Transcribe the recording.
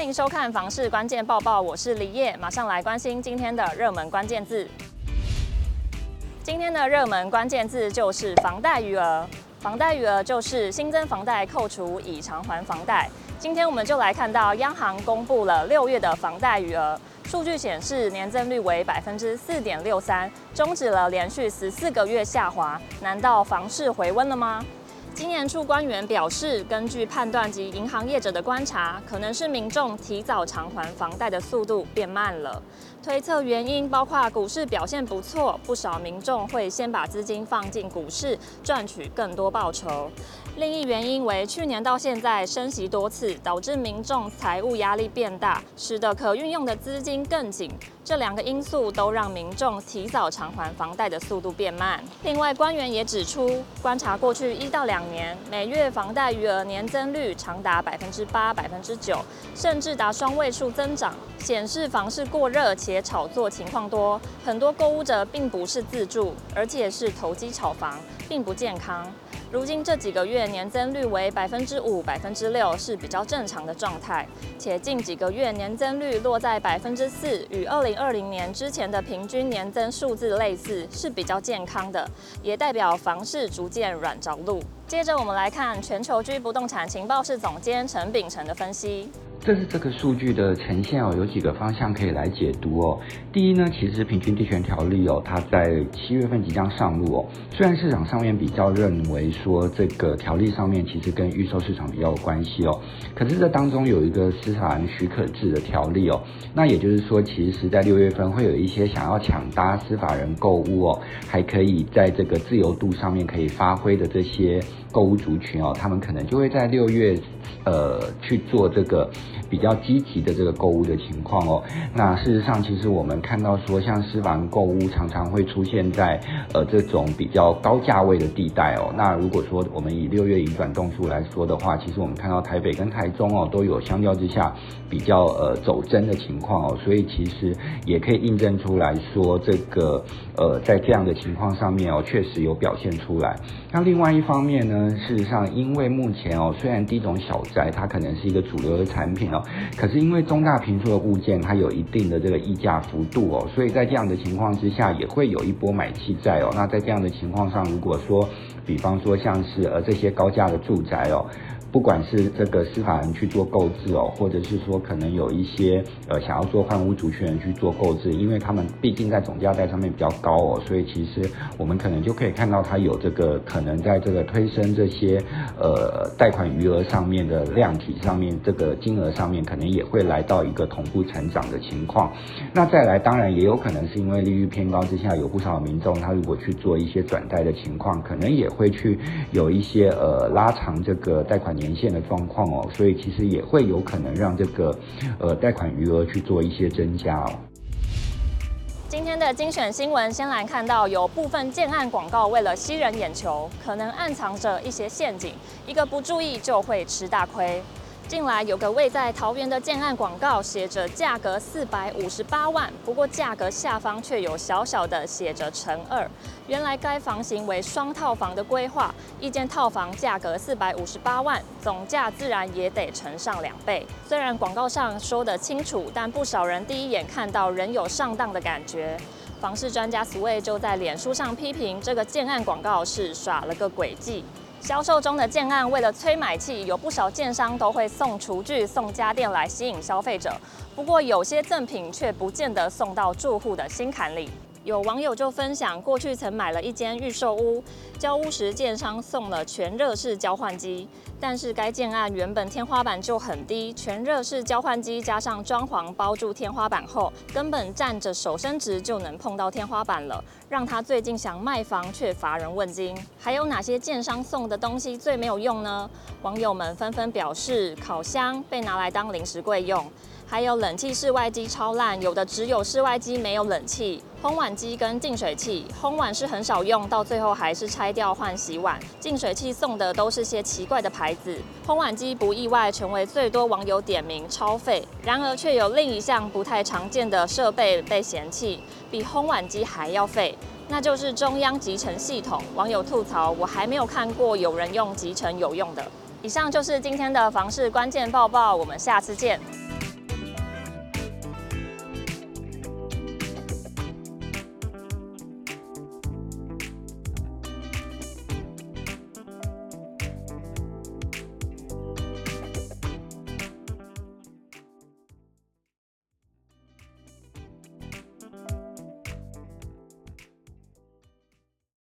欢迎收看房市关键报报，我是李叶，马上来关心今天的热门关键字。今天的热门关键字就是房贷余额，房贷余额就是新增房贷扣除已偿还房贷。今天我们就来看到央行公布了六月的房贷余额，数据显示年增率为百分之四点六三，终止了连续十四个月下滑。难道房市回温了吗？今年处官员表示，根据判断及银行业者的观察，可能是民众提早偿还房贷的速度变慢了。推测原因包括股市表现不错，不少民众会先把资金放进股市，赚取更多报酬。另一原因为去年到现在升息多次，导致民众财务压力变大，使得可运用的资金更紧。这两个因素都让民众提早偿还房贷的速度变慢。另外，官员也指出，观察过去一到两年，每月房贷余额年增率长达百分之八、百分之九，甚至达双位数增长，显示房市过热且炒作情况多。很多购屋者并不是自住，而且是投机炒房，并不健康。如今这几个月年增率为百分之五、百分之六是比较正常的状态，且近几个月年增率落在百分之四，与二零二零年之前的平均年增数字类似，是比较健康的，也代表房市逐渐软着陆。接着我们来看全球居不动产情报室总监陈秉承的分析。这是这个数据的呈现哦，有几个方向可以来解读哦。第一呢，其实平均地权条例哦，它在七月份即将上路哦。虽然市场上面比较认为说这个条例上面其实跟预售市场比较有关系哦，可是这当中有一个司法人许可制的条例哦。那也就是说，其实在六月份会有一些想要抢搭司法人购物哦，还可以在这个自由度上面可以发挥的这些购物族群哦，他们可能就会在六月呃去做这个。比较积极的这个购物的情况哦，那事实上其实我们看到说，像私房购物常常会出现在呃这种比较高价位的地带哦。那如果说我们以六月移转动数来说的话，其实我们看到台北跟台中哦都有相较之下比较呃走真的情况哦，所以其实也可以印证出来说，这个呃在这样的情况上面哦确实有表现出来。那另外一方面呢，事实上因为目前哦虽然低种小宅它可能是一个主流的产品哦。可是因为中大平数的物件，它有一定的这个溢价幅度哦，所以在这样的情况之下，也会有一波买气在哦。那在这样的情况上，如果说，比方说像是呃这些高价的住宅哦。不管是这个司法人去做购置哦，或者是说可能有一些呃想要做换屋主权人去做购置，因为他们毕竟在总价带上面比较高哦，所以其实我们可能就可以看到它有这个可能在这个推升这些呃贷款余额上面的量体上面，这个金额上面可能也会来到一个同步成长的情况。那再来，当然也有可能是因为利率偏高之下，有不少民众他如果去做一些转贷的情况，可能也会去有一些呃拉长这个贷款。年限的状况哦，所以其实也会有可能让这个呃贷款余额去做一些增加哦。今天的精选新闻，先来看到有部分建案广告为了吸人眼球，可能暗藏着一些陷阱，一个不注意就会吃大亏。近来有个位在桃园的建案广告，写着价格四百五十八万，不过价格下方却有小小的写着乘二。原来该房型为双套房的规划，一间套房价格四百五十八万，总价自然也得乘上两倍。虽然广告上说得清楚，但不少人第一眼看到仍有上当的感觉。房市专家 Sway 就在脸书上批评这个建案广告是耍了个诡计。销售中的建案，为了催买气，有不少建商都会送厨具、送家电来吸引消费者。不过，有些赠品却不见得送到住户的心坎里。有网友就分享，过去曾买了一间预售屋，交屋时建商送了全热式交换机，但是该建案原本天花板就很低，全热式交换机加上装潢包住天花板后，根本站着手伸直就能碰到天花板了，让他最近想卖房却乏人问津。还有哪些建商送的东西最没有用呢？网友们纷纷表示，烤箱被拿来当零食柜用。还有冷气室外机超烂，有的只有室外机没有冷气。烘碗机跟净水器，烘碗是很少用，到最后还是拆掉换洗碗。净水器送的都是些奇怪的牌子。烘碗机不意外成为最多网友点名超废，然而却有另一项不太常见的设备被嫌弃，比烘碗机还要废，那就是中央集成系统。网友吐槽：我还没有看过有人用集成有用的。以上就是今天的房事关键报报，我们下次见。